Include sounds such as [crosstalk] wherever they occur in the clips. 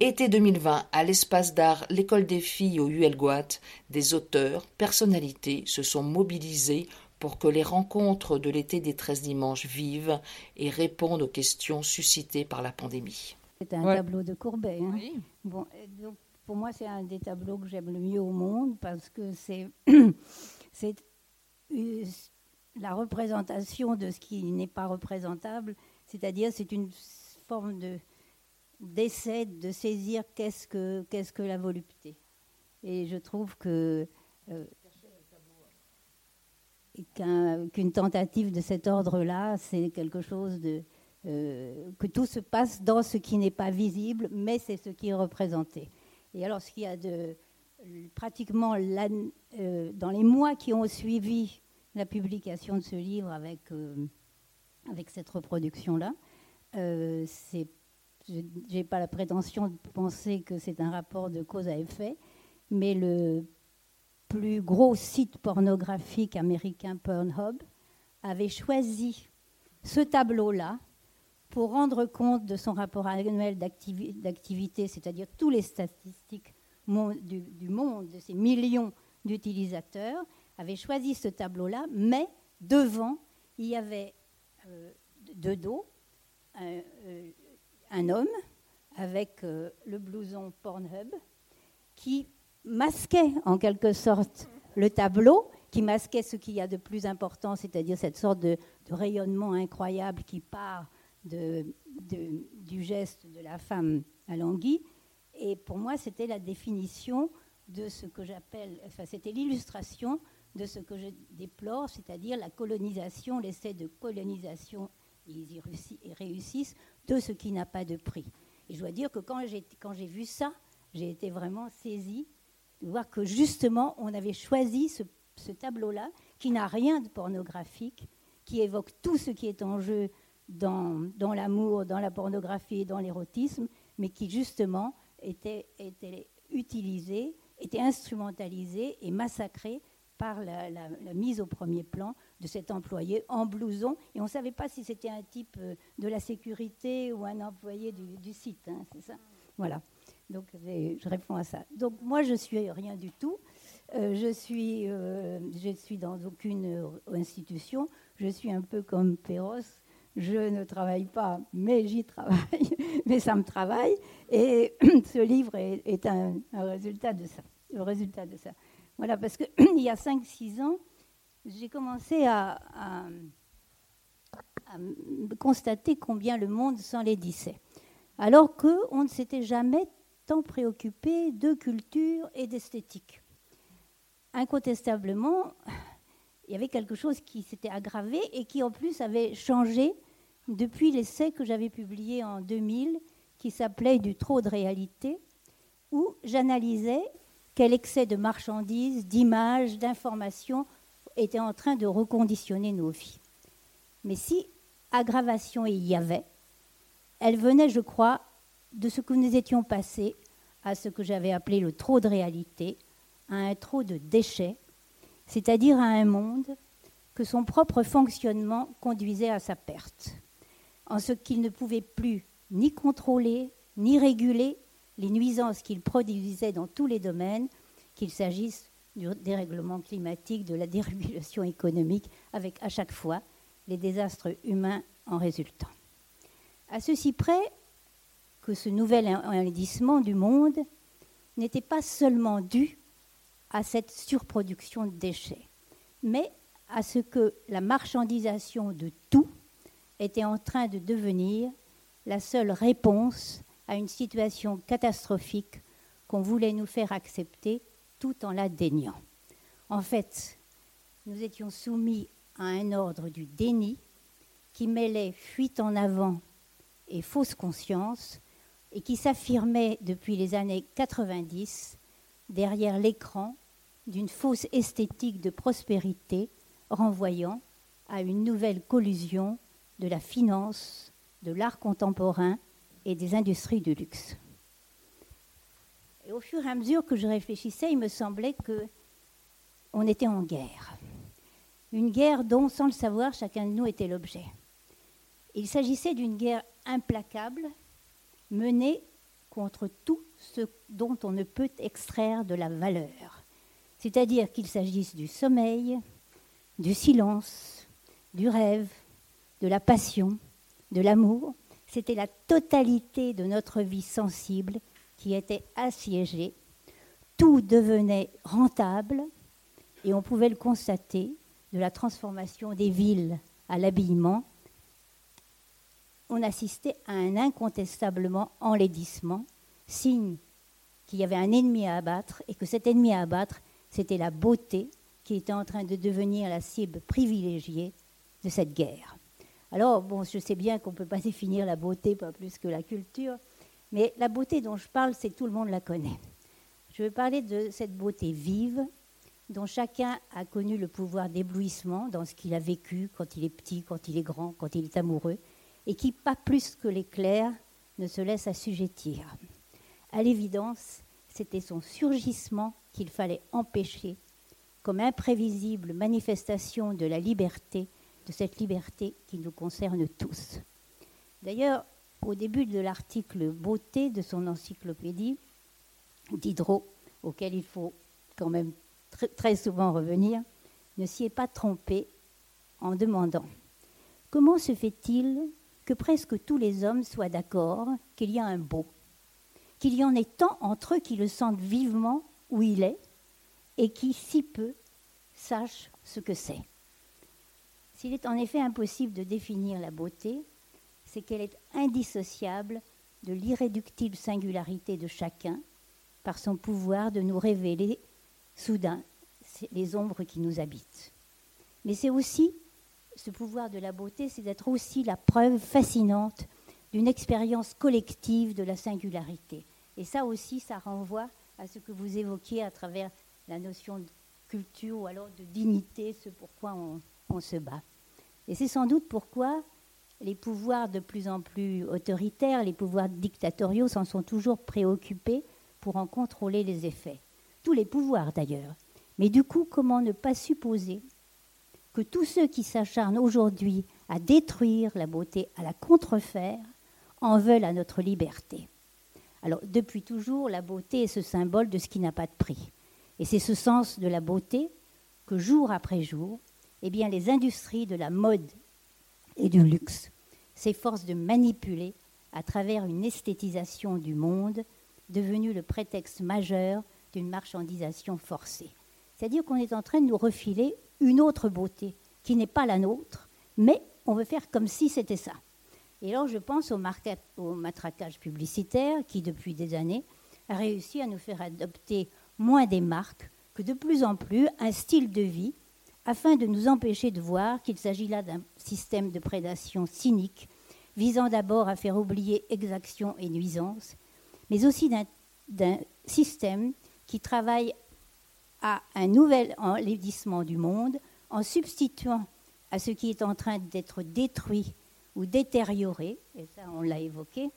Été 2020, à l'espace d'art L'école des filles au Huelgoat, des auteurs, personnalités se sont mobilisés pour que les rencontres de l'été des 13 dimanches vivent et répondent aux questions suscitées par la pandémie. C'est un tableau de Courbet. Hein. Bon, donc, pour moi, c'est un des tableaux que j'aime le mieux au monde parce que c'est [coughs] la représentation de ce qui n'est pas représentable, c'est-à-dire c'est une forme de d'essai de saisir qu'est-ce que, qu'est-ce que la volupté. Et je trouve que euh, qu'une tentative de cet ordre-là, c'est quelque chose de euh, que tout se passe dans ce qui n'est pas visible, mais c'est ce qui est représenté. Et alors, ce qu'il y a de pratiquement euh, dans les mois qui ont suivi la publication de ce livre avec, avec cette reproduction-là, c'est je n'ai pas la prétention de penser que c'est un rapport de cause à effet, mais le plus gros site pornographique américain Pornhub avait choisi ce tableau-là pour rendre compte de son rapport annuel d'activité, c'est-à-dire tous les statistiques du, monde, de ces millions d'utilisateurs, avait choisi ce tableau-là, mais devant, il y avait euh, de dos euh, un homme avec euh, le blouson Pornhub qui masquait en quelque sorte le tableau, qui masquait ce qu'il y a de plus important, c'est-à-dire cette sorte de, rayonnement incroyable qui part du geste de la femme à l'anguille. Et pour moi, c'était la définition de ce que j'appelle, enfin, c'était l'illustration de ce que je déplore, c'est-à-dire la colonisation, l'essai de colonisation, ils y réussissent, de ce qui n'a pas de prix. Et je dois dire que quand j'ai, quand j'ai vu ça, j'ai été vraiment saisie de voir que justement, on avait choisi ce, tableau-là, qui n'a rien de pornographique, qui évoque tout ce qui est en jeu dans, dans l'amour, dans la pornographie, dans l'érotisme, mais qui justement était, était utilisé, était instrumentalisé et massacré par la, mise au premier plan de cet employé en blouson. Et on ne savait pas si c'était un type euh, de la sécurité ou un employé du, site. Hein, c'est ça? Voilà. Donc je réponds à ça. Donc moi, je suis rien du tout. Euh, je, suis, euh, je suis dans aucune institution. Je suis un peu comme Perros. Je ne travaille pas, mais j'y travaille. [laughs] mais ça me travaille. Et [clears throat] ce livre est, un, résultat de ça. Le résultat de ça. Voilà, parce qu'il [clears throat] y a 5-6 ans, j'ai commencé à, constater combien le monde s'enlaidissait. Alors qu'on ne s'était jamais tant préoccupé de culture et d'esthétique. Incontestablement, il y avait quelque chose qui s'était aggravé et qui en plus avait changé depuis l'essai que j'avais publié en 2000 qui s'appelait Du trop de réalité, où j'analysais quel excès de marchandises, d'images, d'informations était en train de reconditionner nos vies. Mais si aggravation il y avait, elle venait, je crois, de ce que nous étions passés à ce que j'avais appelé le trop de réalité, à un trop de déchets, c'est-à-dire à un monde que son propre fonctionnement conduisait à sa perte, en ce qu'il ne pouvait plus ni contrôler, ni réguler les nuisances qu'il produisait dans tous les domaines, qu'il s'agisse du dérèglement climatique, de la dérégulation économique, avec à chaque fois les désastres humains en résultant. À ceci près que ce nouvel enlaidissement du monde n'était pas seulement dû à cette surproduction de déchets, mais à ce que la marchandisation de tout était en train de devenir la seule réponse à une situation catastrophique qu'on voulait nous faire accepter tout en la déniant. En fait, nous étions soumis à un ordre du déni qui mêlait fuite en avant et fausse conscience et qui s'affirmait depuis les années 90 derrière l'écran d'une fausse esthétique de prospérité renvoyant à une nouvelle collusion de la finance, de l'art contemporain et des industries du luxe. Et au fur et à mesure que je réfléchissais, il me semblait que on était en guerre. Une guerre dont, sans le savoir, chacun de nous était l'objet. Il s'agissait d'une guerre implacable menée contre tout ce dont on ne peut extraire de la valeur, c'est-à-dire qu'il s'agisse du sommeil, du silence, du rêve, de la passion, de l'amour. C'était la totalité de notre vie sensible qui était assiégée. Tout devenait rentable et on pouvait le constater de la transformation des villes à l'habillement. On assistait à un incontestablement enlaidissement, signe qu'il y avait un ennemi à abattre et que cet ennemi à abattre, c'était la beauté qui était en train de devenir la cible privilégiée de cette guerre. Alors, bon, je sais bien qu'on ne peut pas [laughs] définir la beauté, pas plus que la culture, mais la beauté dont je parle, c'est que tout le monde la connaît. Je veux parler de cette beauté vive, dont chacun a connu le pouvoir d'éblouissement dans ce qu'il a vécu quand il est petit, quand il est grand, quand il est amoureux, et qui, pas plus que l'éclair, ne se laisse assujettir. À l'évidence, c'était son surgissement qu'il fallait empêcher, comme imprévisible manifestation de la liberté, de cette liberté qui nous concerne tous. D'ailleurs, au début de l'article Beauté de son encyclopédie, Diderot, auquel il faut quand même très souvent revenir, ne s'y est pas trompé en demandant Comment se fait-il que presque tous les hommes soient d'accord qu'il y a un beau, qu'il y en ait tant entre eux qui le sentent vivement où il est et qui si peu sachent ce que c'est? S'il est en effet impossible de définir la beauté, c'est qu'elle est indissociable de l'irréductible singularité de chacun par son pouvoir de nous révéler soudain les ombres qui nous habitent. Mais c'est aussi, ce pouvoir de la beauté, c'est d'être aussi la preuve fascinante d'une expérience collective de la singularité. Et ça aussi, ça renvoie à ce que vous évoquiez à travers la notion de culture ou alors de dignité, ce pourquoi on, on se bat. Et c'est sans doute pourquoi les pouvoirs de plus en plus autoritaires, les pouvoirs dictatoriaux s'en sont toujours préoccupés pour en contrôler les effets tous les pouvoirs d'ailleurs. Mais du coup, comment ne pas supposer que tous ceux qui s'acharnent aujourd'hui à détruire la beauté, à la contrefaire, en veulent à notre liberté? Alors, depuis toujours, la beauté est ce symbole de ce qui n'a pas de prix. Et c'est ce sens de la beauté que jour après jour, eh les industries de la mode et du luxe s'efforcent de manipuler à travers une esthétisation du monde devenue le prétexte majeur d'une marchandisation forcée. C'est-à-dire qu'on est en train de nous refiler une autre beauté qui n'est pas la nôtre, mais on veut faire comme si c'était ça. Et là, je pense au, au matraquage publicitaire qui, depuis des années, a réussi à nous faire adopter moins des marques que de plus en plus un style de vie afin de nous empêcher de voir qu'il s'agit là d'un système de prédation cynique visant d'abord à faire oublier exaction et nuisance, mais aussi d'un système qui travaille à un nouvel enlaidissement du monde en substituant à ce qui est en train d'être détruit ou détérioré, et ça on l'a évoqué,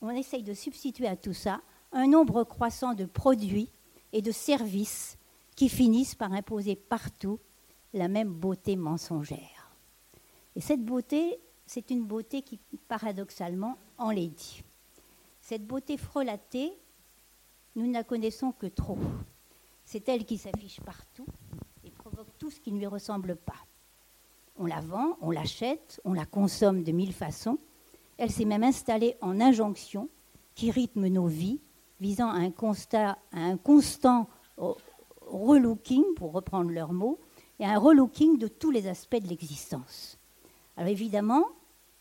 on essaye de substituer à tout ça un nombre croissant de produits et de services qui finissent par imposer partout la même beauté mensongère. Et cette beauté, c'est une beauté qui paradoxalement enlaidit. Cette beauté frelatée, nous ne la connaissons que trop. C'est elle qui s'affiche partout et provoque tout ce qui ne lui ressemble pas. On la vend, on l'achète, on la consomme de mille façons. Elle s'est même installée en injonction qui rythme nos vies, visant à un, constat, à un constant relooking, pour reprendre leurs mots, un relooking de tous les aspects de l'existence. Alors évidemment,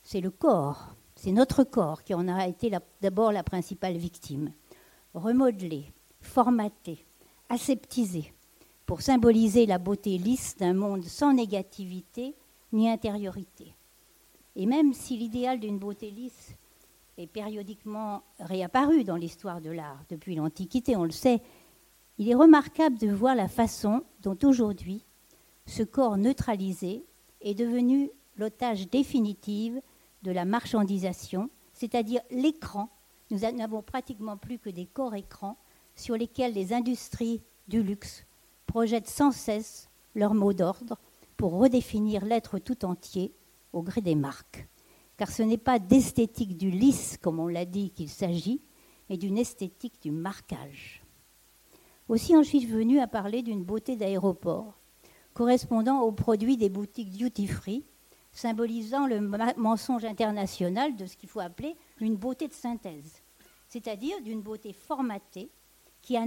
c'est le corps, c'est notre corps qui en a été d'abord la principale victime remodelé, formaté, aseptisé, pour symboliser la beauté lisse d'un monde sans négativité ni intériorité. Et même si l'idéal d'une beauté lisse est périodiquement réapparu dans l'histoire de l'art depuis l'Antiquité, on le sait, il est remarquable de voir la façon dont aujourd'hui ce corps neutralisé est devenu l'otage définitif de la marchandisation, c'est-à-dire l'écran nous n'avons pratiquement plus que des corps écrans sur lesquels les industries du luxe projettent sans cesse leurs mots d'ordre pour redéfinir l'être tout entier au gré des marques. Car ce n'est pas d'esthétique du lisse, comme on l'a dit, qu'il s'agit, et d'une esthétique du marquage. Aussi en suis-je venu à parler d'une beauté d'aéroport, correspondant aux produits des boutiques duty-free, symbolisant le mensonge international de ce qu'il faut appeler une beauté de synthèse, c'est-à-dire d'une beauté formatée qui, oh,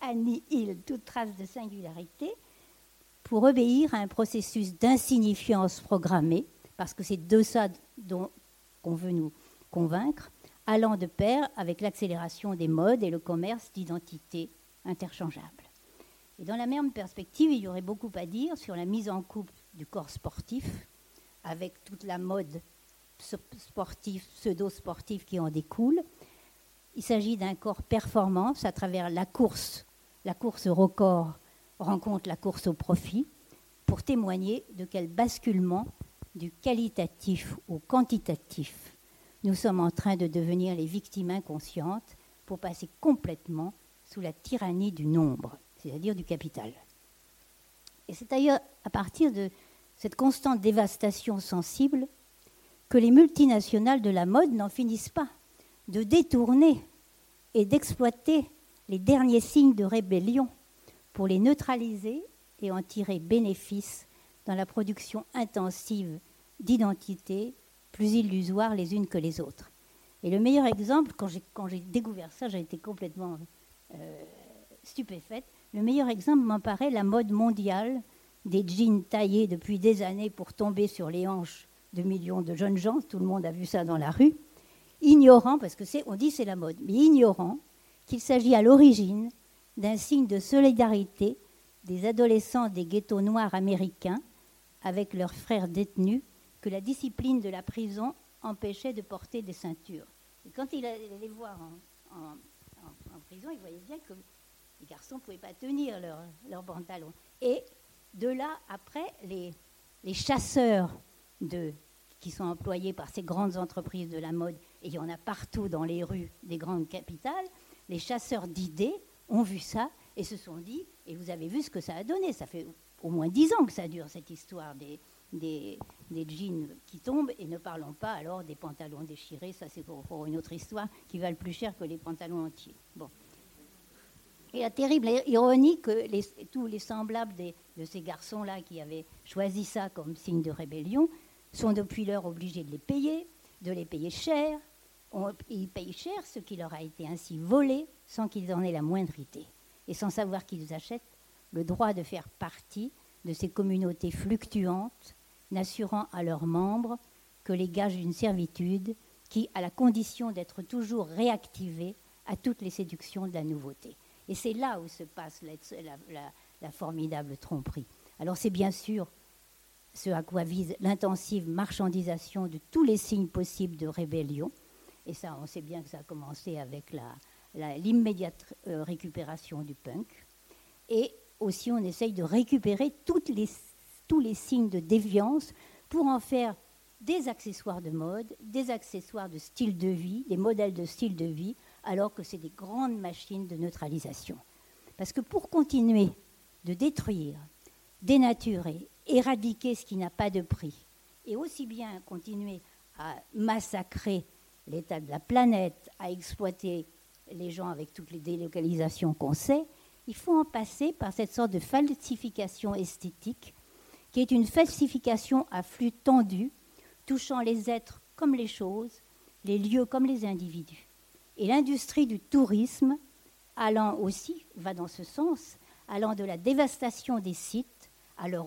annihile toute trace de singularité pour obéir à un processus d'insignifiance programmée, parce que c'est de ça qu'on veut nous convaincre, allant de pair avec l'accélération des modes et le commerce d'identités interchangeables. Et dans la même perspective, il y aurait beaucoup à dire sur la mise en couple du corps sportif, avec toute la mode sportive, pseudo-sportive qui en découle. Il s'agit d'un corps performance à travers la course. La course record rencontre la course au profit pour témoigner de quel basculement du qualitatif au quantitatif nous sommes en train de devenir les victimes inconscientes pour passer complètement sous la tyrannie du nombre, c'est-à-dire du capital. Et c'est d'ailleurs à partir de cette constante dévastation sensible que les multinationales de la mode n'en finissent pas de détourner et d'exploiter les derniers signes de rébellion pour les neutraliser et en tirer bénéfice dans la production intensive d'identités plus illusoires les unes que les autres. Et le meilleur exemple, quand j'ai découvert ça, j'ai été complètement euh, stupéfaite. Le meilleur exemple m'en paraît la mode mondiale des jeans taillés depuis des années pour tomber sur les hanches de millions de jeunes gens. Tout le monde a vu ça dans la rue. Ignorant, parce que c'est, on dit c'est la mode, mais ignorant qu'il s'agit à l'origine d'un signe de solidarité des adolescents des ghettos noirs américains avec leurs frères détenus que la discipline de la prison empêchait de porter des ceintures. Et quand il allait les voir en, prison, il voyait bien que les garçons ne pouvaient pas tenir leurs pantalons. Et de là, après, les, les chasseurs de, qui sont employés par ces grandes entreprises de la mode, et il y en a partout dans les rues des grandes capitales, les chasseurs d'idées ont vu ça et se sont dit, et vous avez vu ce que ça a donné, ça fait au moins dix ans que ça dure cette histoire des, des, jeans qui tombent et ne parlons pas alors des pantalons déchirés, ça c'est pour, une autre histoire qui valent plus cher que les pantalons entiers. Bon. Et la terrible ironie que tous les semblables de ces garçons-là qui avaient choisi ça comme signe de rébellion sont depuis lors obligés de les payer, de les payer cher. ils payent cher ce qui leur a été ainsi volé sans qu'ils en aient la moindre idée et sans savoir qu'ils achètent le droit de faire partie de ces communautés fluctuantes n'assurant à leurs membres que les gages d'une servitude qui, à la condition d'être toujours réactivée à toutes les séductions de la nouveauté. Et c'est là où se passe la, formidable tromperie. Alors c'est bien sûr ce à quoi vise l'intensive marchandisation de tous les signes possibles de rébellion. Et ça, on sait bien que ça a commencé avec l'immédiate euh, récupération du punk. Et aussi, on essaye de récupérer les tous les signes de déviance pour en faire des accessoires de mode, des accessoires de style de vie, des modèles de style de vie, alors que c'est des grandes machines de neutralisation. Parce que pour continuer de détruire, dénaturer, éradiquer ce qui n'a pas de prix, et aussi bien continuer à massacrer l'état de la planète, à exploiter les gens avec toutes les délocalisations qu'on sait, il faut en passer par cette sorte de falsification esthétique qui est une falsification à flux tendu, touchant les êtres comme les choses, les lieux comme les individus. Et l'industrie du tourisme, allant aussi, va dans ce sens, allant de la dévastation des sites à leur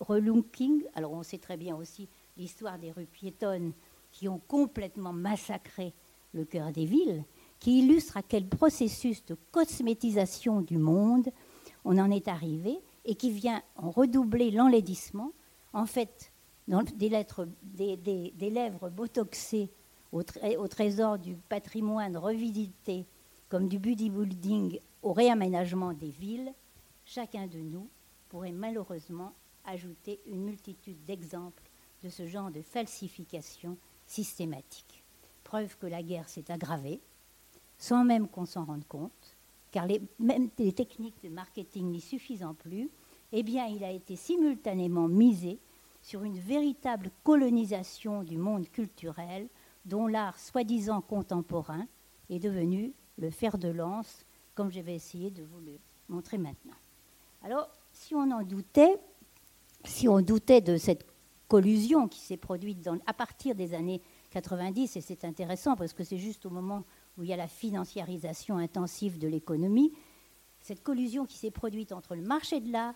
relooking. Alors on sait très bien aussi l'histoire des rues piétonnes qui ont complètement massacré le cœur des villes, qui illustre à quel processus de cosmétisation du monde on en est arrivé et qui vient en redoubler l'enlaidissement, en fait, dans des, lettres, des, lèvres botoxées au, trésor du patrimoine revisité, comme du bodybuilding au réaménagement des villes, chacun de nous pourrait malheureusement ajouter une multitude d'exemples de ce genre de falsification systématique. Preuve que la guerre s'est aggravée, sans même qu'on s'en rende compte, car les, même les techniques de marketing n'y suffisant plus, eh bien, il a été simultanément misé sur une véritable colonisation du monde culturel dont l'art soi-disant contemporain est devenu le fer de lance, comme je vais essayer de vous le montrer maintenant. Alors, si on en doutait, si on doutait de cette collusion qui s'est produite à partir des années 90, et c'est intéressant parce que c'est juste au moment où il y a la financiarisation intensive de l'économie, cette collusion qui s'est produite entre le marché de l'art,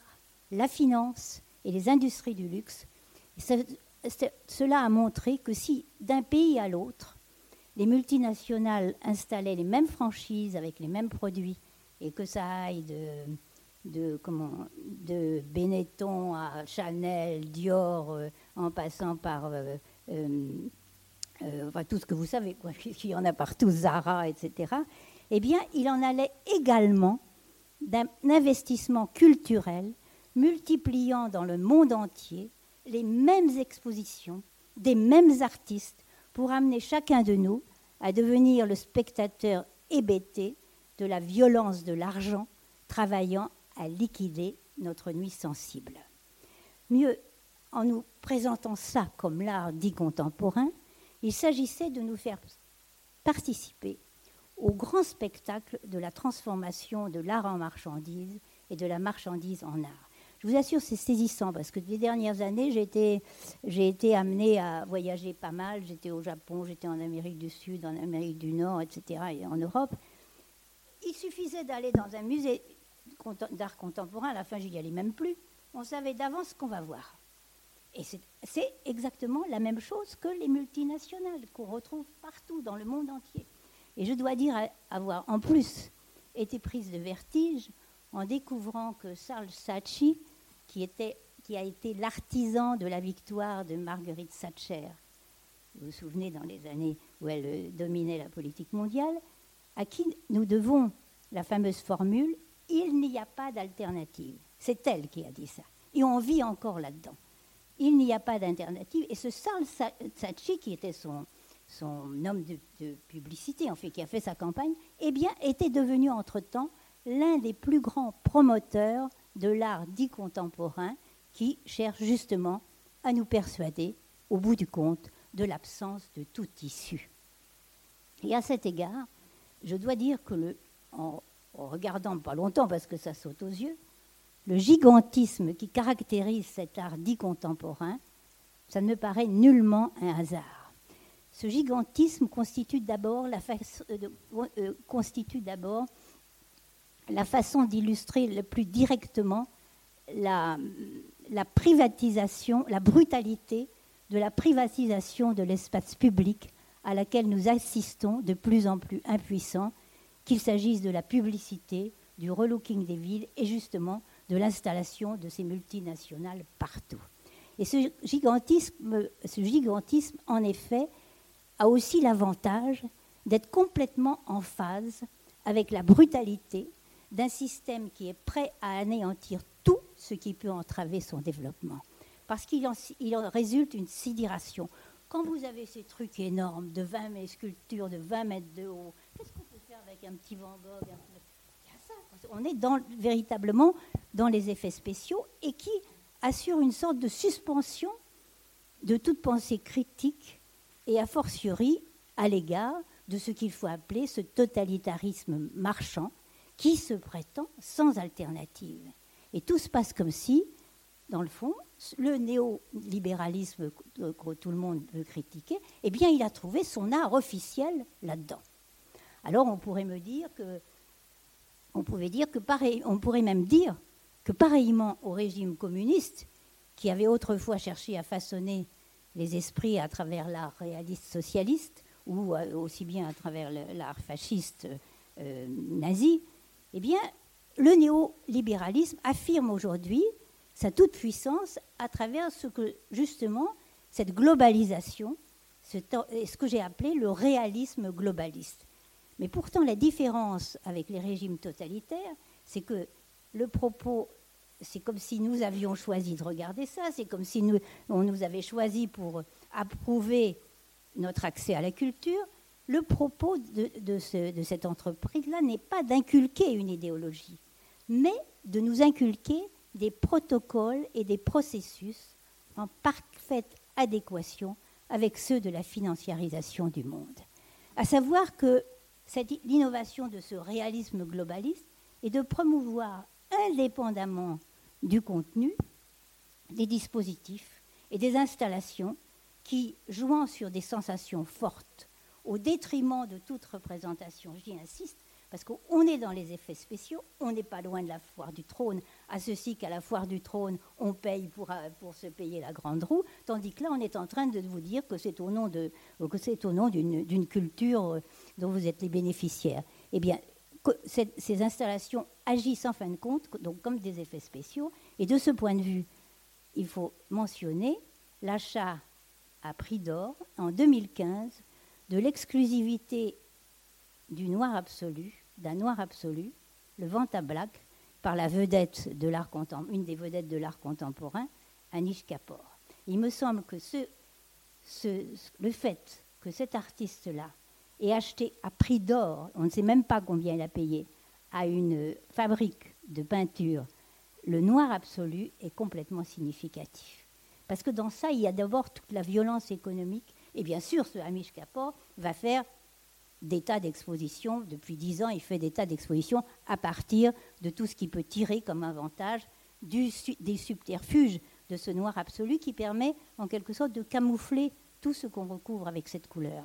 la finance et les industries du luxe, cela a montré que si d'un pays à l'autre, les multinationales installaient les mêmes franchises avec les mêmes produits et que ça aille de, comment, de Benetton à Chanel, Dior, euh, en passant par euh, euh, tout ce que vous savez, [laughs] qu'il y en a partout, Zara, etc., eh bien, il en allait également d'un investissement culturel multipliant dans le monde entier les mêmes expositions des mêmes artistes pour amener chacun de nous à devenir le spectateur hébété de la violence de l'argent travaillant à liquider notre nuit sensible. Mieux, en nous présentant ça comme l'art dit contemporain, il s'agissait de nous faire participer au grand spectacle de la transformation de l'art en marchandise et de la marchandise en art. Je vous assure, c'est saisissant parce que les dernières années, j'ai été, amenée à voyager pas mal. J'étais au Japon, j'étais en Amérique du Sud, en Amérique du Nord, etc., et en Europe. Il suffisait d'aller dans un musée d'art contemporain, à la fin, je n'y allais même plus. On savait d'avance ce qu'on va voir. Et c'est exactement la même chose que les multinationales qu'on retrouve partout dans le monde entier. Et je dois dire avoir en plus été prise de vertige en découvrant que Charles Saatchi, qui, a été l'artisan de la victoire de Marguerite Thatcher, vous vous souvenez dans les années où elle euh, dominait la politique mondiale, à qui nous devons la fameuse formule Il n'y a pas d'alternative. C'est elle qui a dit ça. Et on vit encore là-dedans. Il n'y a pas d'alternative. Et ce Charles Saatchi, qui était son, homme de, publicité, en fait, qui a fait sa campagne, eh bien, était devenu entre-temps l'un des plus grands promoteurs de l'art dit contemporain qui cherche justement à nous persuader, au bout du compte, de l'absence de tout tissu. Et à cet égard, je dois dire que, le, en, regardant pas longtemps parce que ça saute aux yeux, le gigantisme qui caractérise cet art dit contemporain, ça ne me paraît nullement un hasard. Ce gigantisme constitue d'abord la, euh, euh, constitue la façon d'illustrer le plus directement la, privatisation, la brutalité de la privatisation de l'espace public à laquelle nous assistons de plus en plus impuissants, qu'il s'agisse de la publicité, du relooking des villes et justement de l'installation de ces multinationales partout. Et ce gigantisme, ce gigantisme en effet, a aussi l'avantage d'être complètement en phase avec la brutalité d'un système qui est prêt à anéantir tout ce qui peut entraver son développement. Parce qu'il en, résulte une sidération. Quand vous avez ces trucs énormes de 20 mètres, sculptures de 20 mètres de haut, qu'est-ce qu'on peut faire avec un petit Van Gogh On est véritablement dans les effets spéciaux et qui assurent une sorte de suspension de toute pensée critique et a fortiori à l'égard de ce qu'il faut appeler ce totalitarisme marchand qui se prétend sans alternative. Et tout se passe comme si, dans le fond, le néolibéralisme que tout le monde veut critiquer, eh bien, il a trouvé son art officiel là-dedans. Alors, on pourrait me dire que, on pouvait dire que on pourrait même dire que pareillement au régime communiste, qui avait autrefois cherché à façonner les esprits à travers l'art réaliste socialiste ou euh, aussi bien à travers l'art fasciste euh, nazi, eh bien, le néolibéralisme affirme aujourd'hui sa toute-puissance à travers ce que, justement, cette globalisation, ce, ce que j'ai appelé le réalisme globaliste. Mais pourtant, la différence avec les régimes totalitaires, c'est que le propos c'est comme si nous avions choisi de regarder ça, c'est comme si on nous avait choisi pour approuver notre accès à la culture. Le propos de, cette entreprise-là n'est pas d'inculquer une idéologie, mais de nous inculquer des protocoles et des processus en parfaite adéquation avec ceux de la financiarisation du monde. À savoir que l'innovation de ce réalisme globaliste est de promouvoir indépendamment du contenu des dispositifs et des installations qui, jouant sur des sensations fortes, au détriment de toute représentation, j'y insiste, parce qu'on est dans les effets spéciaux, on n'est pas loin de la foire du trône, à ceci qu'à la foire du trône, on paye pour, euh, se payer la grande roue, tandis que là, on est en train de vous dire que c'est au nom, de, que c'est au nom d'une, culture euh, dont vous êtes les bénéficiaires. Eh bien, ces installations agissent en fin de compte donc comme des effets spéciaux, et de ce point de vue, il faut mentionner l'achat à prix d'or en 2015 de l'exclusivité du noir absolu, d'un noir absolu, le Vanta Black, par la vedette de l'art une des vedettes de l'art contemporain, Anish Kapoor. Il me semble que le fait que cet artiste-là ait acheté à prix d'or, on ne sait même pas combien il a payé, à une fabrique de peinture, le noir absolu est complètement significatif. Parce que dans ça, il y a d'abord toute la violence économique. Et bien sûr, ce Amish Kapoor va faire des tas d'expositions. Depuis dix ans, il fait des tas d'expositions à partir de tout ce qu'il peut tirer comme avantage des subterfuges de ce noir absolu qui permet en quelque sorte de camoufler tout ce qu'on recouvre avec cette couleur.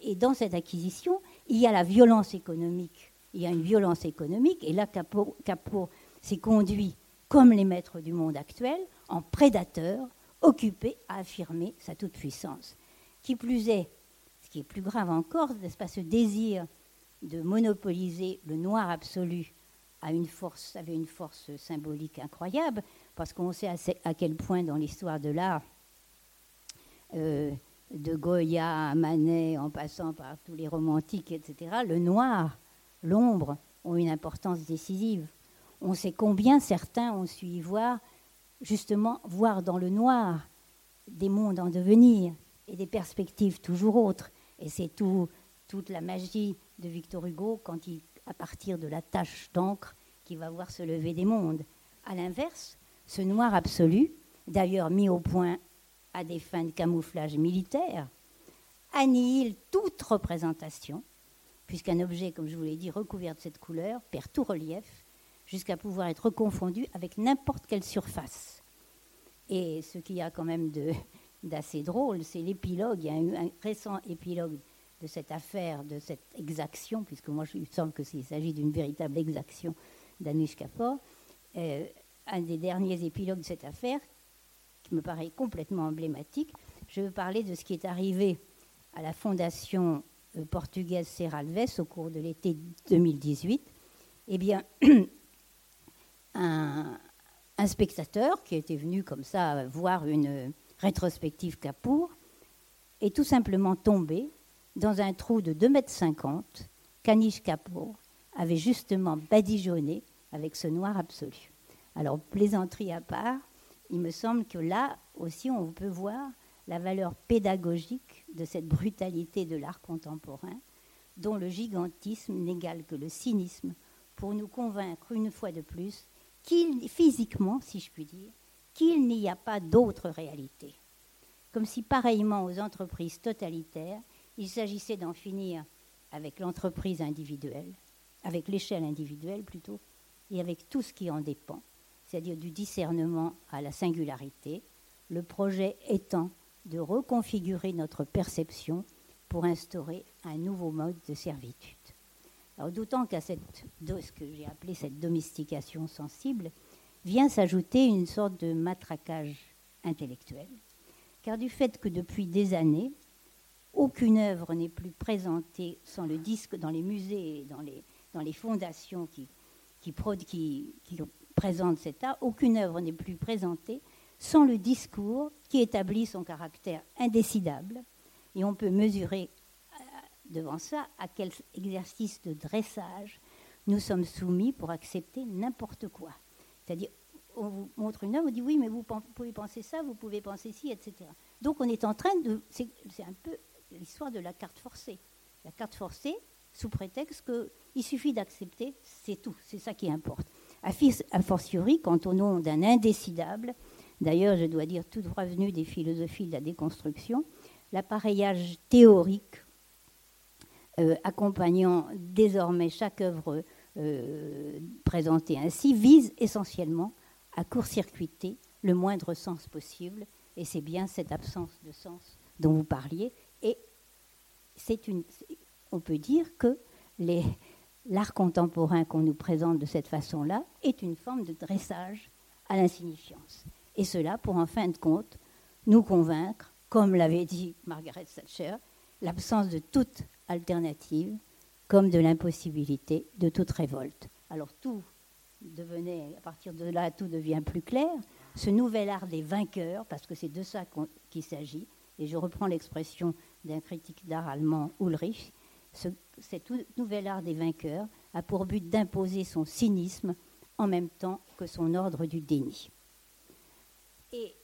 Et, dans cette acquisition, il y a la violence économique. Il y a une violence économique, et là, Capot, s'est conduit comme les maîtres du monde actuel, en prédateur, occupé à affirmer sa toute-puissance. Qui plus est, qui est plus grave encore, n'est-ce pas, ce désir de monopoliser le noir absolu une force, avait une force symbolique incroyable, parce qu'on sait à, quel point dans l'histoire de l'art, euh, de Goya à Manet, en passant par tous les romantiques, etc., le noir, l'ombre ont une importance décisive. On sait combien certains ont su y voir, justement, voir dans le noir des mondes en devenir et des perspectives toujours autres. Et c'est tout, toute la magie de Victor Hugo quand il, à partir de la tache d'encre qui va voir se lever des mondes. À l'inverse, ce noir absolu, d'ailleurs mis au point à des fins de camouflage militaire, annihile toute représentation, puisqu'un objet, comme je vous l'ai dit, recouvert de cette couleur, perd tout relief, jusqu'à pouvoir être confondu avec n'importe quelle surface. Et ce qu'il y a quand même de, d'assez drôle, c'est l'épilogue. Il y a eu un récent épilogue de cette affaire, de cette exaction, puisque moi, il me semble qu'il s'agit d'une véritable exaction d'Anish Kapoor. Euh, un des derniers épilogues de cette affaire, qui me paraît complètement emblématique. Je veux parler de ce qui est arrivé à la fondation euh, portugaise Serralves au cours de l'été 2018. Eh bien, [clears throat] un, un, spectateur qui était venu comme ça voir une, rétrospective Capour, est tout simplement tombé dans un trou de 2,50 m qu'Anish Kapoor avait justement badigeonné avec ce noir absolu. Alors, plaisanterie à part, il me semble que là aussi on peut voir la valeur pédagogique de cette brutalité de l'art contemporain, dont le gigantisme n'égale que le cynisme, pour nous convaincre une fois de plus qu'il, physiquement, si je puis dire, qu'il n'y a pas d'autre réalité. Comme si, pareillement aux entreprises totalitaires, il s'agissait d'en finir avec l'entreprise individuelle, avec l'échelle individuelle plutôt, et avec tout ce qui en dépend, c'est-à-dire du discernement à la singularité, le projet étant de reconfigurer notre perception pour instaurer un nouveau mode de servitude. D'autant qu'à cette, ce que j'ai appelé cette domestication sensible, vient s'ajouter une sorte de matraquage intellectuel. Car du fait que depuis des années, aucune œuvre n'est plus présentée sans le disque dans les musées et dans les, fondations qui, qui, qui, qui présentent cet art, aucune œuvre n'est plus présentée sans le discours qui établit son caractère indécidable. Et on peut mesurer euh, devant ça à quel exercice de dressage nous sommes soumis pour accepter n'importe quoi. C'est-à-dire, on vous montre une œuvre, on dit oui, mais vous pouvez penser ça, vous pouvez penser ci, etc. Donc on est en train de. C'est un peu l'histoire de la carte forcée. La carte forcée, sous prétexte qu'il suffit d'accepter, c'est tout, c'est ça qui importe. A fortiori, quand au nom d'un indécidable, d'ailleurs, je dois dire, tout droit venu des philosophies de la déconstruction, l'appareillage théorique euh, accompagnant désormais chaque œuvre euh, présentée ainsi vise essentiellement à court-circuiter le moindre sens possible, et c'est bien cette absence de sens dont vous parliez. Et c'est une, on peut dire que l'art contemporain qu'on nous présente de cette façon-là est une forme de dressage à l'insignifiance. Et cela pour en fin de compte nous convaincre, comme l'avait dit Margaret Thatcher, l'absence de toute alternative comme de l'impossibilité de toute révolte. Alors tout devenait, à partir de là, tout devient plus clair. Ce nouvel art des vainqueurs, parce que c'est de ça qu'il s'agit, et je reprends l'expression d'un critique d'art allemand, Ulrich, ce, cet nouvel art des vainqueurs a pour but d'imposer son cynisme en même temps que son ordre du déni. Et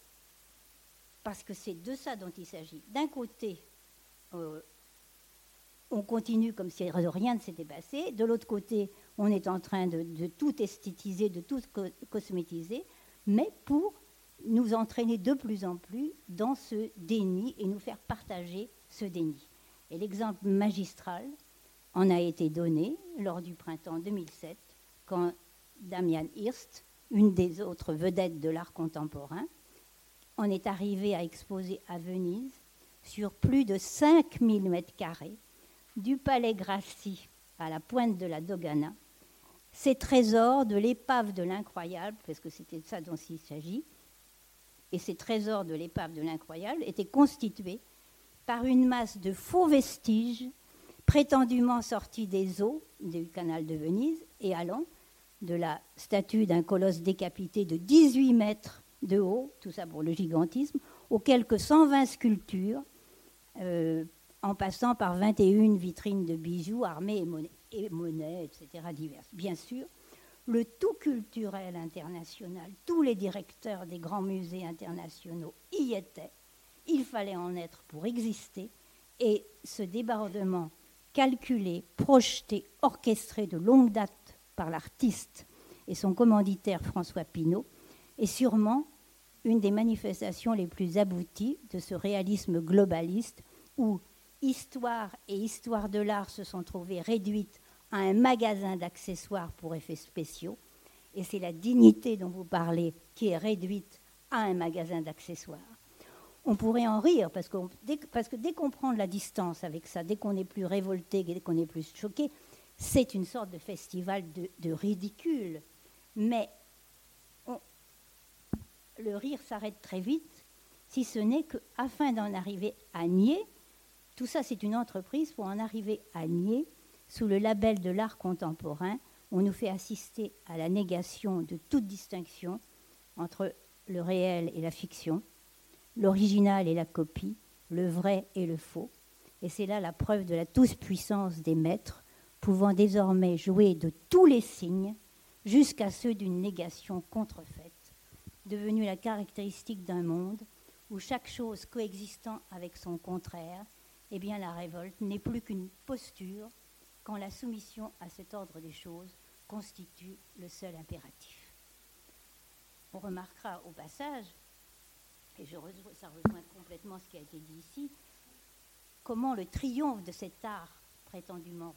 parce que c'est de ça dont il s'agit. D'un côté, euh, on continue comme si rien ne s'était passé. De l'autre côté, on est en train de, tout esthétiser, de tout cosmétiser, mais pour nous entraîner de plus en plus dans ce déni et nous faire partager ce déni. Et l'exemple magistral en a été donné lors du printemps 2007, quand Damian Hirst, une des autres vedettes de l'art contemporain, en est arrivé à exposer à Venise sur plus de 5000 mètres carrés du palais Grassi à la pointe de la Dogana, ces trésors de l'épave de l'incroyable, parce que c'était de ça dont il s'agit, et ces trésors de l'épave de l'incroyable étaient constitués par une masse de faux vestiges prétendument sortis des eaux du canal de Venise et allant de la statue d'un colosse décapité de 18 mètres de haut, tout ça pour le gigantisme, aux quelques 120 sculptures euh, en passant par 21 vitrines de bijoux, armées et monnaies, etc. diverses. Bien sûr, le tout culturel international, tous les directeurs des grands musées internationaux y étaient. Il fallait en être pour exister. Et ce débordement calculé, projeté, orchestré de longue date par l'artiste et son commanditaire François Pinault est sûrement une des manifestations les plus abouties de ce réalisme globaliste où histoire et histoire de l'art se sont trouvées réduites à un magasin d'accessoires pour effets spéciaux. Et c'est la dignité dont vous parlez qui est réduite à un magasin d'accessoires. On pourrait en rire parce, que dès qu'on prend de la distance avec ça, dès qu'on est plus révolté, dès qu'on est plus choqué, c'est une sorte de festival de, ridicule. Mais le rire s'arrête très vite, si ce n'est qu'afin d'en arriver à nier, tout ça, c'est une entreprise pour en arriver à nier, sous le label de l'art contemporain, on nous fait assister à la négation de toute distinction entre le réel et la fiction, l'original et la copie, le vrai et le faux. Et c'est là la preuve de la tous-puissance des maîtres, pouvant désormais jouer de tous les signes jusqu'à ceux d'une négation contrefaite, devenue la caractéristique d'un monde où chaque chose coexistant avec son contraire eh bien la révolte n'est plus qu'une posture quand la soumission à cet ordre des choses constitue le seul impératif. On remarquera au passage, et je ça rejoint complètement ce qui a été dit ici, comment le triomphe de cet art prétendument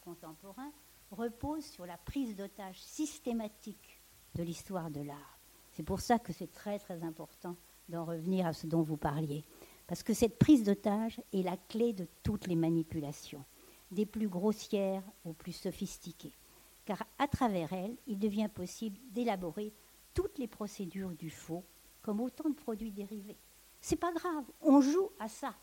contemporain repose sur la prise d'otage systématique de l'histoire de l'art. C'est pour ça que c'est très très important d'en revenir à ce dont vous parliez. Parce que cette prise d'otage est la clé de toutes les manipulations, des plus grossières aux plus sophistiquées. Car à travers elle, il devient possible d'élaborer toutes les procédures du faux comme autant de produits dérivés. C'est pas grave, on joue à ça.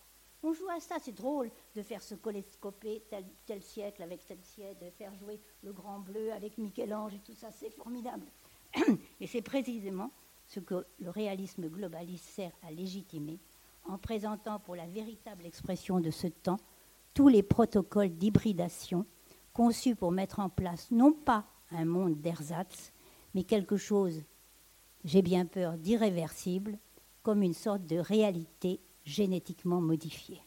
On joue à ça, c'est drôle de faire se colescoper tel, tel siècle avec tel siècle, de faire jouer le grand bleu avec Michel-Ange et tout ça, c'est formidable. [clears throat] Et c'est précisément ce que le réalisme globaliste sert à légitimer en présentant pour la véritable expression de ce temps tous les protocoles d'hybridation conçus pour mettre en place non pas un monde d'ersatz, mais quelque chose, j'ai bien peur, d'irréversible, comme une sorte de réalité génétiquement modifiée.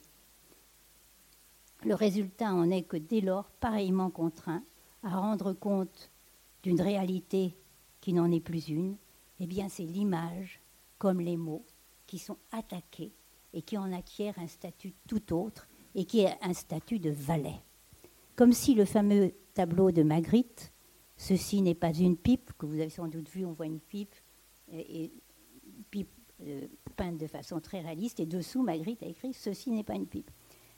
Le résultat en est que dès lors, pareillement contraint à rendre compte d'une réalité qui n'en est plus une, eh bien c'est l'image, comme les mots, qui sont attaqués et qui en acquiert un statut tout autre et qui est un statut de valet. Comme si le fameux tableau de Magritte, ceci n'est pas une pipe, que vous avez sans doute vu, on voit une pipe, et, pipe euh, peinte de façon très réaliste, et dessous, Magritte a écrit Ceci n'est pas une pipe.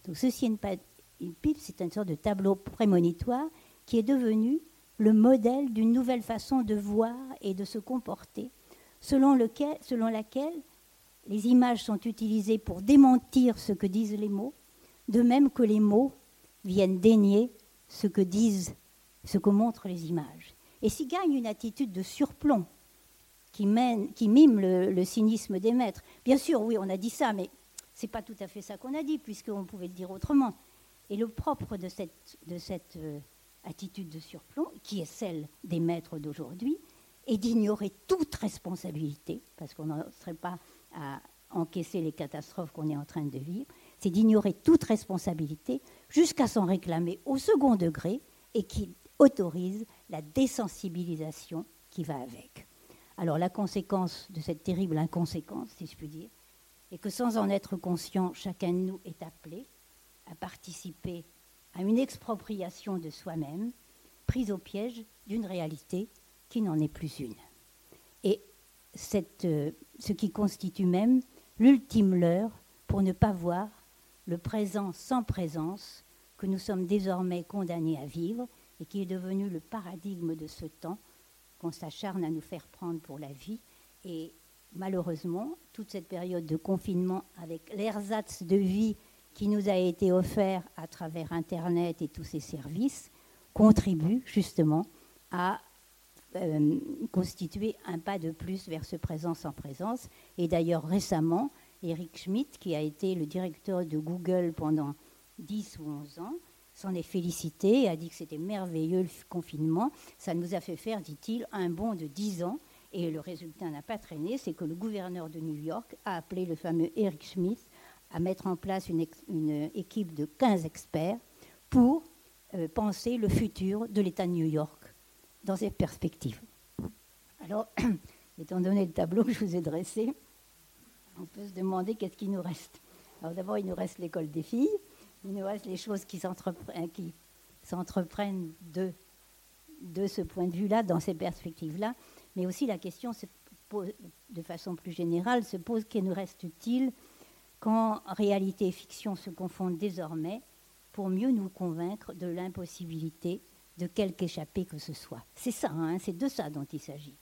Donc, ceci n'est pas une pipe, c'est une sorte de tableau prémonitoire qui est devenu le modèle d'une nouvelle façon de voir et de se comporter, selon, lequel, selon laquelle les images sont utilisées pour démentir ce que disent les mots, de même que les mots viennent dénier ce que disent, ce que montrent les images. Et s'y gagne une attitude de surplomb qui, mime le, cynisme des maîtres. Bien sûr, oui, on a dit ça, mais ce n'est pas tout à fait ça qu'on a dit, puisqu'on pouvait le dire autrement. Et le propre de cette, de cette euh, attitude de surplomb, qui est celle des maîtres d'aujourd'hui, est d'ignorer toute responsabilité, parce qu'on n'en serait pas à encaisser les catastrophes qu'on est en train de vivre, c'est d'ignorer toute responsabilité jusqu'à s'en réclamer au second degré et qui autorise la désensibilisation qui va avec. Alors la conséquence de cette terrible inconséquence, si je puis dire, est que sans en être conscient, chacun de nous est appelé à participer à une expropriation de soi-même, prise au piège d'une réalité qui n'en est plus une. Et euh, ce qui constitue même l'ultime leurre pour ne pas voir le présent sans présence que nous sommes désormais condamnés à vivre et qui est devenu le paradigme de ce temps qu'on s'acharne à nous faire prendre pour la vie. Et malheureusement, toute cette période de confinement avec l'ersatz de vie qui nous a été offert à travers Internet et tous ces services contribue justement à euh, constituer un pas de plus vers ce présent sans présence. Et d'ailleurs, récemment, Eric Schmidt, qui a été le directeur de Google pendant 10 ou 11 ans, s'en est félicité a dit que c'était merveilleux le confinement. Ça nous a fait faire, dit-il, un bond de 10 ans. Et le résultat n'a pas traîné, c'est que le gouverneur de New York a appelé le fameux Eric Schmidt à mettre en place une, équipe de 15 experts pour euh, penser le futur de l'État de New York dans cette perspective. Alors, [clears throat] étant donné le tableau que je vous ai dressé, on peut se demander qu'est-ce qui nous reste. Alors d'abord, il nous reste l'école des filles, il nous reste les choses qui s'entreprennent de, ce point de vue-là, dans ces perspectives-là, mais aussi la question se pose, de façon plus générale se pose qu'il nous reste-t-il quand réalité et fiction se confondent désormais pour mieux nous convaincre de l'impossibilité de quelque échappée que ce soit. C'est ça, hein, c'est de ça dont il s'agit.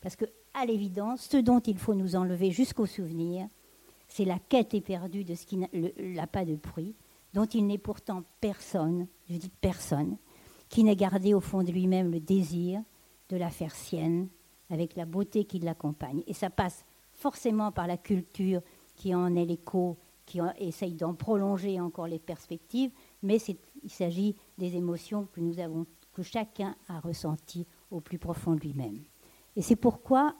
Parce que, à l'évidence, ce dont il faut nous enlever jusqu'au souvenir, c'est la quête éperdue de ce qui n'a pas de prix, dont il n'est pourtant personne, je dis personne, qui n'ait gardé au fond de lui-même le désir de la faire sienne, avec la beauté qui l'accompagne. Et ça passe forcément par la culture qui en est l'écho, qui essaye d'en prolonger encore les perspectives, mais il s'agit des émotions que nous avons, que chacun a ressenties au plus profond de lui-même. Et c'est pourquoi,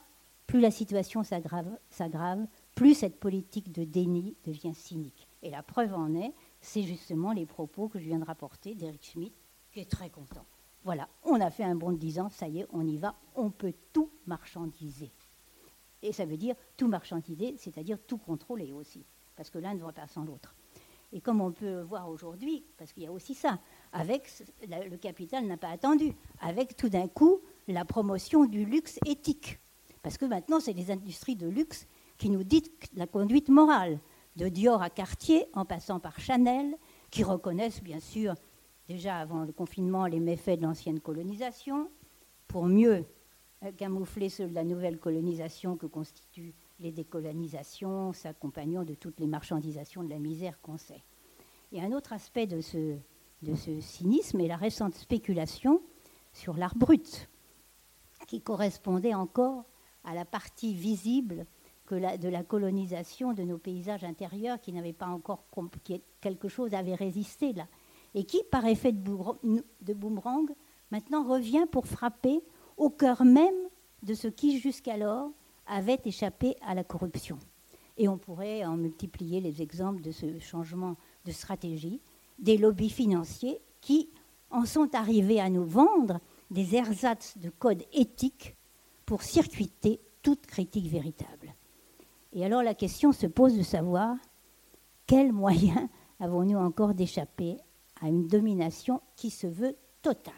plus la situation s'aggrave, plus cette politique de déni devient cynique. Et la preuve en est, c'est justement les propos que je viens de rapporter d'Eric Schmidt, qui est très content. Voilà, on a fait un bond de 10 ans, ça y est, on y va, on peut tout marchandiser. Et ça veut dire tout marchandiser, c'est-à-dire tout contrôler aussi, parce que l'un ne va pas sans l'autre. Et comme on peut voir aujourd'hui, parce qu'il y a aussi ça, avec le capital n'a pas attendu, avec tout d'un coup la promotion du luxe éthique. Parce que maintenant, c'est les industries de luxe qui nous dictent la conduite morale, de Dior à Cartier, en passant par Chanel, qui reconnaissent bien sûr déjà avant le confinement les méfaits de l'ancienne colonisation, pour mieux euh, camoufler ceux de la nouvelle colonisation que constituent les décolonisations, s'accompagnant de toutes les marchandisations de la misère qu'on sait. Et un autre aspect de ce, de ce cynisme est la récente spéculation sur l'art brut, qui correspondait encore à la partie visible de la colonisation de nos paysages intérieurs qui n'avaient pas encore qui, quelque chose avait résisté là et qui par effet de, boomerang maintenant revient pour frapper au cœur même de ce qui jusqu'alors avait échappé à la corruption. Et on pourrait en multiplier les exemples de ce changement de stratégie des lobbies financiers qui en sont arrivés à nous vendre des ersatz de code éthique pour circuiter toute critique véritable. Et alors la question se pose de savoir quels moyens [laughs] avons-nous encore d'échapper à une domination qui se veut totale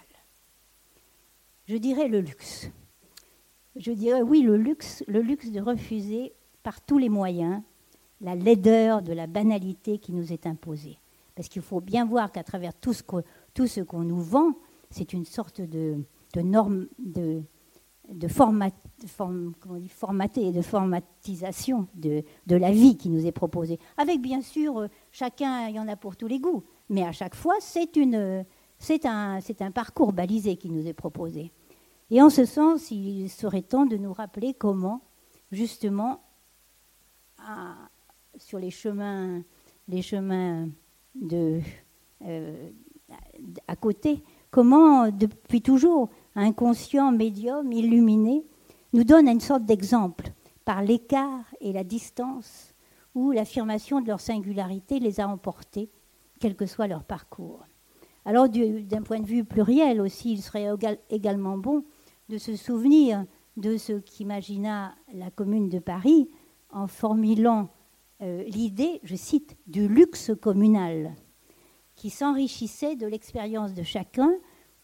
Je dirais le luxe. Je dirais oui, le luxe, le luxe de refuser par tous les moyens la laideur de la banalité qui nous est imposée. Parce qu'il faut bien voir qu'à travers tout ce qu'on nous vend, c'est une sorte de, norme, de, format, formaté de formatisation de, la vie qui nous est proposée. Avec bien sûr, euh, chacun, il y en a pour tous les goûts, mais à chaque fois, c'est un parcours balisé qui nous est proposé. Et en ce sens, il serait temps de nous rappeler comment, justement, sur les chemins, les chemins euh, à côté, comment, depuis toujours, un conscient médium illuminé nous donne une sorte d'exemple par l'écart et la distance où l'affirmation de leur singularité les a emportés, quel que soit leur parcours. Alors, d'un point de vue pluriel aussi, il serait également bon de se souvenir de ce qu'imagina la Commune de Paris en formulant euh, l'idée, je cite, du luxe communal, qui s'enrichissait de l'expérience de chacun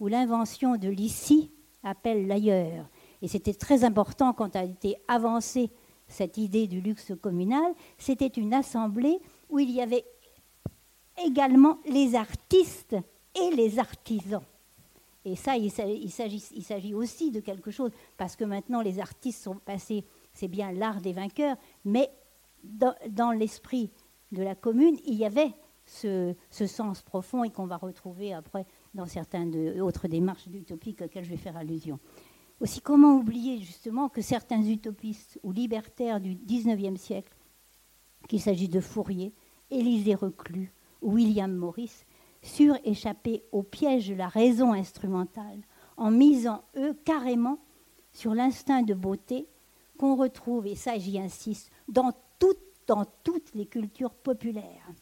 où l'invention de l'ici appelle l'ailleurs. Et c'était très important quand a été avancée cette idée du luxe communal. C'était une assemblée où il y avait également les artistes et les artisans. Et ça, il s'agit aussi de quelque chose, parce que maintenant les artistes sont passés, c'est bien l'art des vainqueurs, mais dans, l'esprit de la commune, il y avait ce, sens profond et qu'on va retrouver après dans certaines autres démarches utopiques auxquelles je vais faire allusion. Aussi, comment oublier justement que certains utopistes ou libertaires du XIXe siècle, qu'il s'agisse de Fourier, Élisée Reclus ou William Morris, surent échapper au piège de la raison instrumentale en misant, eux, carrément sur l'instinct de beauté qu'on retrouve, et ça j'y insiste, dans, dans toutes les cultures populaires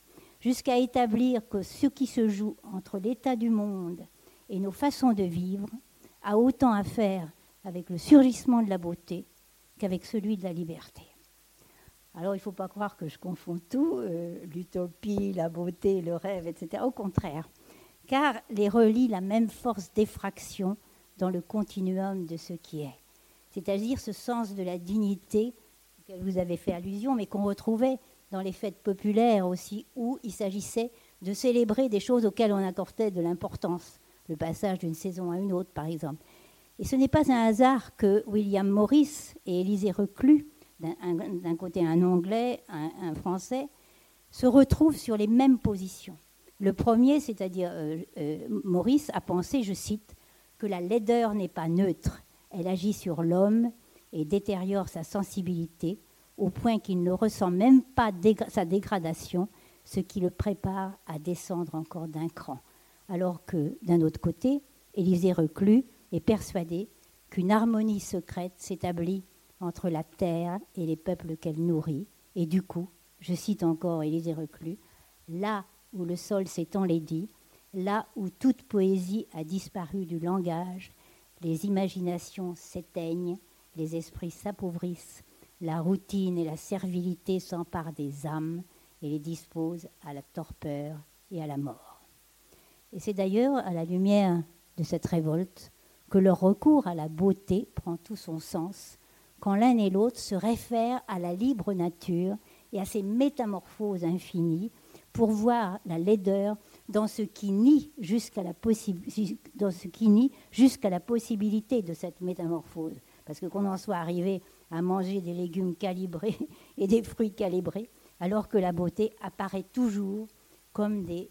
jusqu'à établir que ce qui se joue entre l'état du monde et nos façons de vivre a autant à faire avec le surgissement de la beauté qu'avec celui de la liberté. Alors il ne faut pas croire que je confonds tout, euh, l'utopie, la beauté, le rêve, etc. Au contraire, car les relie la même force d'effraction dans le continuum de ce qui est, c'est-à-dire ce sens de la dignité auquel vous avez fait allusion, mais qu'on retrouvait dans les fêtes populaires aussi, où il s'agissait de célébrer des choses auxquelles on accordait de l'importance, le passage d'une saison à une autre, par exemple. Et ce n'est pas un hasard que William Morris et Élisée Reclus, d'un côté un anglais, un, français, se retrouvent sur les mêmes positions. Le premier, c'est-à-dire euh, euh, Morris, a pensé, je cite, que la laideur n'est pas neutre, elle agit sur l'homme et détériore sa sensibilité, au point qu'il ne ressent même pas sa dégradation, ce qui le prépare à descendre encore d'un cran. Alors que, d'un autre côté, Élisée Reclus est persuadé qu'une harmonie secrète s'établit entre la terre et les peuples qu'elle nourrit, et du coup, je cite encore Élisée Reclus, là où le sol s'est enlaidi, là où toute poésie a disparu du langage, les imaginations s'éteignent, les esprits s'appauvrissent, la routine et la servilité s'emparent des âmes et les disposent à la torpeur et à la mort. Et c'est d'ailleurs à la lumière de cette révolte que leur recours à la beauté prend tout son sens quand l'un et l'autre se réfèrent à la libre nature et à ses métamorphoses infinies pour voir la laideur dans ce qui nie jusqu'à la, la possibilité de cette métamorphose. Parce que qu'on en soit arrivé à manger des légumes calibrés [laughs] et des fruits calibrés, alors que la beauté apparaît toujours comme des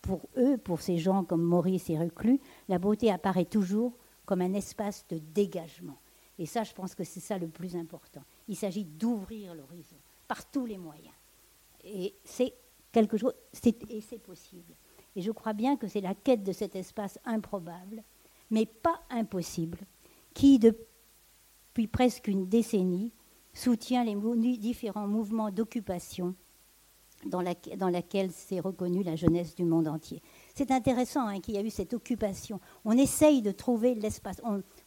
pour eux, pour ces gens comme Maurice et Reclus, la beauté apparaît toujours comme un espace de dégagement. Et ça, je pense que c'est ça le plus important. Il s'agit d'ouvrir l'horizon par tous les moyens. Et c'est quelque chose, et c'est possible. Et je crois bien que c'est la quête de cet espace improbable, mais pas impossible, qui, de, depuis presque une décennie, soutient les différents mouvements d'occupation dans, dans laquelle s'est reconnue la jeunesse du monde entier. c'est intéressant hein, qu'il y a eu cette occupation. On essaye de trouver l'espace.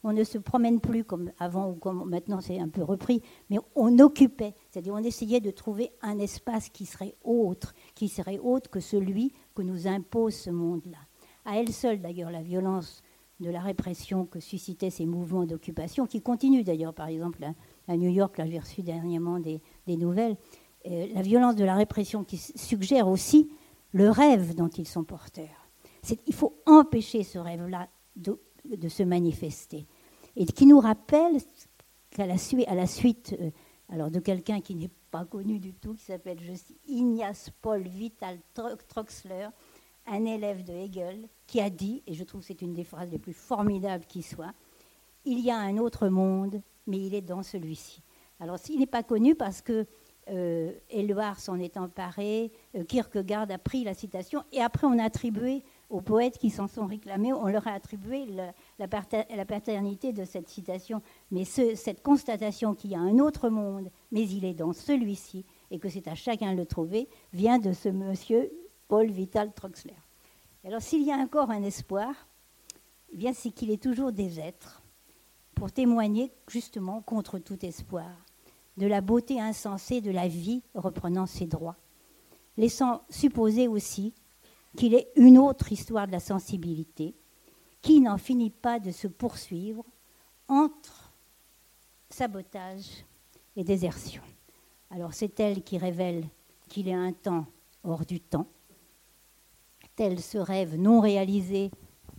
On, ne se promène plus comme avant ou comme maintenant c'est un peu repris, mais on occupait, c'est-à-dire on essayait de trouver un espace qui serait autre, qui serait autre que celui que nous impose ce monde-là. À elle seule d'ailleurs, la violence de la répression que suscitaient ces mouvements d'occupation, qui continuent d'ailleurs, par exemple à, New York, là j'ai reçu dernièrement des, nouvelles, euh, la violence de la répression qui suggère aussi le rêve dont ils sont porteurs. Il faut empêcher ce rêve-là de, se manifester. Et qui nous rappelle qu'à la, suite, à la suite euh, alors de quelqu'un qui n'est pas connu du tout, qui s'appelle Ignace Paul Vital Troxler, un élève de Hegel, qui a dit, et je trouve que c'est une des phrases les plus formidables qui soit, il y a un autre monde, mais il est dans celui-ci. Alors s'il n'est pas connu parce que euh, s'en est emparé, euh, Kierkegaard a pris la citation, et après on a attribué aux poètes qui s'en sont réclamés, on leur a attribué la, paternité de cette citation. Mais cette constatation qu'il y a un autre monde, mais il est dans celui-ci, et que c'est à chacun de le trouver, vient de ce monsieur Paul Vital Troxler. Alors s'il y a encore un espoir, eh bien c'est qu'il est toujours des êtres pour témoigner justement contre tout espoir de la beauté insensée de la vie reprenant ses droits, laissant supposer aussi qu'il est une autre histoire de la sensibilité qui n'en finit pas de se poursuivre entre sabotage et désertion. Alors c'est elle qui révèle qu'il est un temps hors du temps, tel ce rêve non réalisé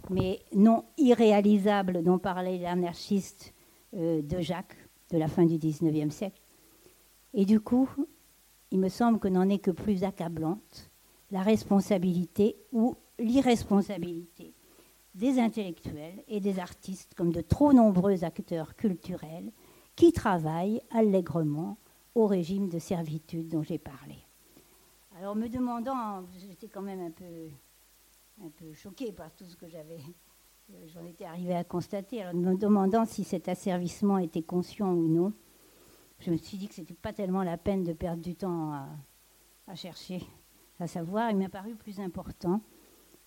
mais non irréalisable dont parlait l'anarchiste euh, de Jacques de la fin du XIXe siècle, et du coup, il me semble que n'en est que plus accablante la responsabilité ou l'irresponsabilité des intellectuels et des artistes comme de trop nombreux acteurs culturels qui travaillent allègrement au régime de servitude dont j'ai parlé. Alors me demandant, j'étais quand même un peu, un peu choquée par tout ce que j'avais, j'en étais arrivée à constater, alors me demandant si cet asservissement était conscient ou non, je me suis dit que ce n'était pas tellement la peine de perdre du temps à, chercher à savoir. Il m'a paru plus important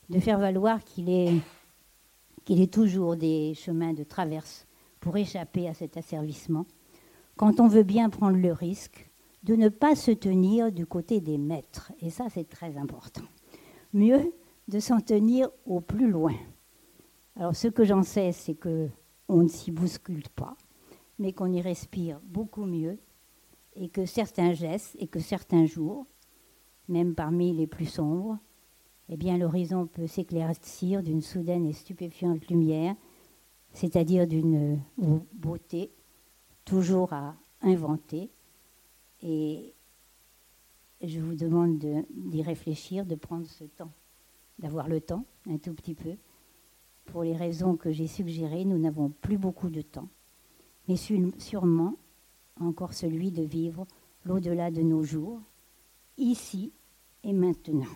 de faire valoir qu'il est, qu'il est toujours des chemins de traverse pour échapper à cet asservissement, quand on veut bien prendre le risque de ne pas se tenir du côté des maîtres. Et ça, c'est très important. Mieux de s'en tenir au plus loin. Alors, ce que j'en sais, c'est que on ne s'y bouscule pas, mais qu'on y respire beaucoup mieux et que certains gestes et que certains jours, même parmi les plus sombres, eh bien l'horizon peut s'éclaircir d'une soudaine et stupéfiante lumière, c'est-à-dire d'une beauté toujours à inventer. Et je vous demande d'y réfléchir, de prendre ce temps, d'avoir le temps, un tout petit peu. Pour les raisons que j'ai suggérées, nous n'avons plus beaucoup de temps, mais sûrement encore celui de vivre l'au-delà de nos jours, ici et maintenant.